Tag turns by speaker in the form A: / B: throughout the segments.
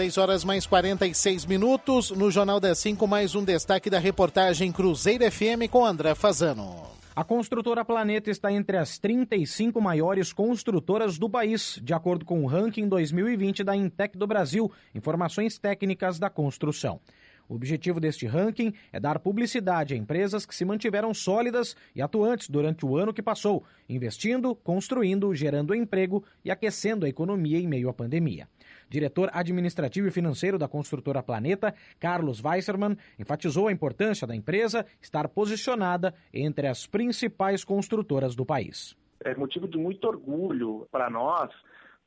A: 6 horas mais 46 minutos. No Jornal das 5, mais um destaque da reportagem Cruzeiro FM com André Fazano.
B: A construtora Planeta está entre as 35 maiores construtoras do país, de acordo com o ranking 2020 da Intec do Brasil, informações técnicas da construção. O objetivo deste ranking é dar publicidade a empresas que se mantiveram sólidas e atuantes durante o ano que passou, investindo, construindo, gerando emprego e aquecendo a economia em meio à pandemia. Diretor administrativo e financeiro da construtora Planeta, Carlos Weissermann, enfatizou a importância da empresa estar posicionada entre as principais construtoras do país.
C: É motivo de muito orgulho para nós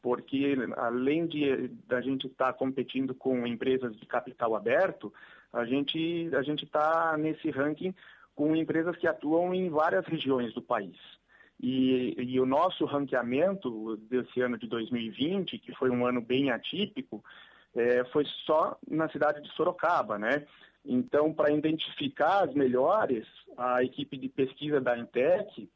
C: porque além de da gente estar tá competindo com empresas de capital aberto, a gente a gente está nesse ranking com empresas que atuam em várias regiões do país. E, e, o nosso ranqueamento desse ano de 2020, que foi um ano bem atípico, é, foi só na cidade de Sorocaba, né? Então, para identificar as melhores, a equipe de pesquisa da Intec,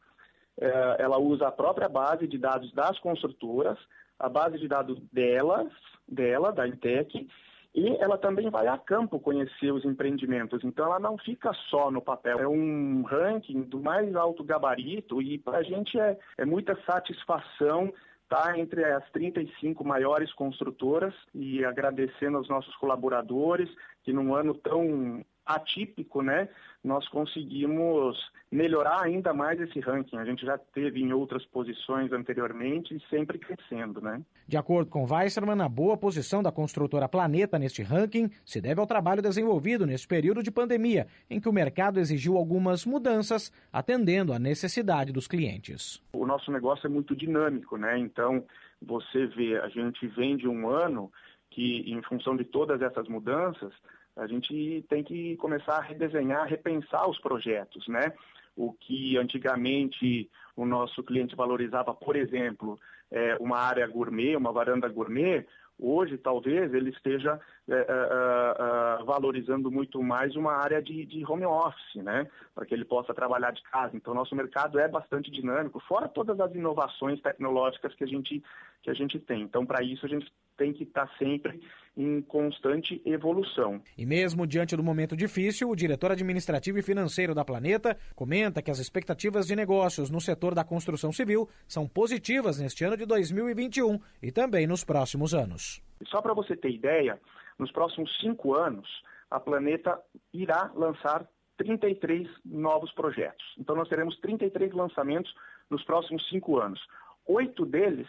C: ela usa a própria base de dados das construtoras, a base de dados delas, dela, da Intec, e ela também vai a campo conhecer os empreendimentos. Então, ela não fica só no papel. É um ranking do mais alto gabarito e para a gente é, é muita satisfação estar entre as 35 maiores construtoras e agradecendo aos nossos colaboradores que num ano tão atípico, né, nós conseguimos melhorar ainda mais esse ranking. A gente já teve em outras posições anteriormente e sempre crescendo, né?
B: De acordo com Weisserman, a boa posição da construtora Planeta neste ranking se deve ao trabalho desenvolvido neste período de pandemia, em que o mercado exigiu algumas mudanças, atendendo à necessidade dos clientes.
C: O nosso negócio é muito dinâmico, né? Então, você vê, a gente vende um ano que, em função de todas essas mudanças, a gente tem que começar a redesenhar, repensar os projetos, né? O que antigamente o nosso cliente valorizava, por exemplo, é, uma área gourmet, uma varanda gourmet, hoje talvez ele esteja é, é, é, é valorizando muito mais uma área de, de home office, né? Para que ele possa trabalhar de casa. Então, nosso mercado é bastante dinâmico, fora todas as inovações tecnológicas que a gente, que a gente tem. Então, para isso, a gente tem que estar sempre em constante evolução.
B: E mesmo diante do momento difícil, o diretor administrativo e financeiro da Planeta comenta que as expectativas de negócios no setor da construção civil são positivas neste ano de 2021 e também nos próximos anos.
C: Só para você ter ideia, nos próximos cinco anos, a Planeta irá lançar 33 novos projetos. Então, nós teremos 33 lançamentos nos próximos cinco anos. Oito deles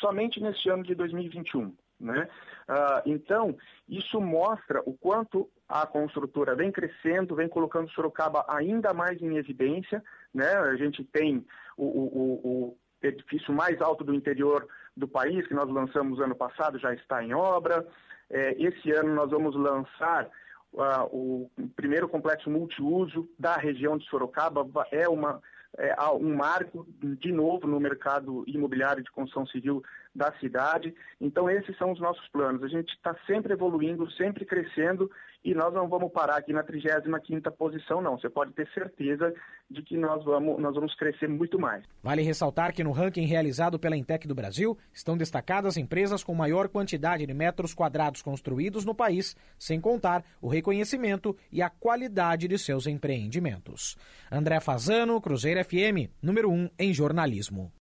C: somente neste ano de 2021. Né? Ah, então, isso mostra o quanto a construtora vem crescendo, vem colocando Sorocaba ainda mais em evidência. Né? A gente tem o, o, o edifício mais alto do interior do país, que nós lançamos ano passado, já está em obra. É, esse ano nós vamos lançar uh, o primeiro complexo multiuso da região de Sorocaba. É uma é, um marco, de novo, no mercado imobiliário de construção civil da cidade. Então, esses são os nossos planos. A gente está sempre evoluindo, sempre crescendo e nós não vamos parar aqui na 35ª posição, não. Você pode ter certeza de que nós vamos, nós vamos crescer muito mais.
B: Vale ressaltar que no ranking realizado pela Intec do Brasil estão destacadas empresas com maior quantidade de metros quadrados construídos no país, sem contar o reconhecimento e a qualidade de seus empreendimentos. André Fazano, Cruzeiro FM, número 1 em jornalismo.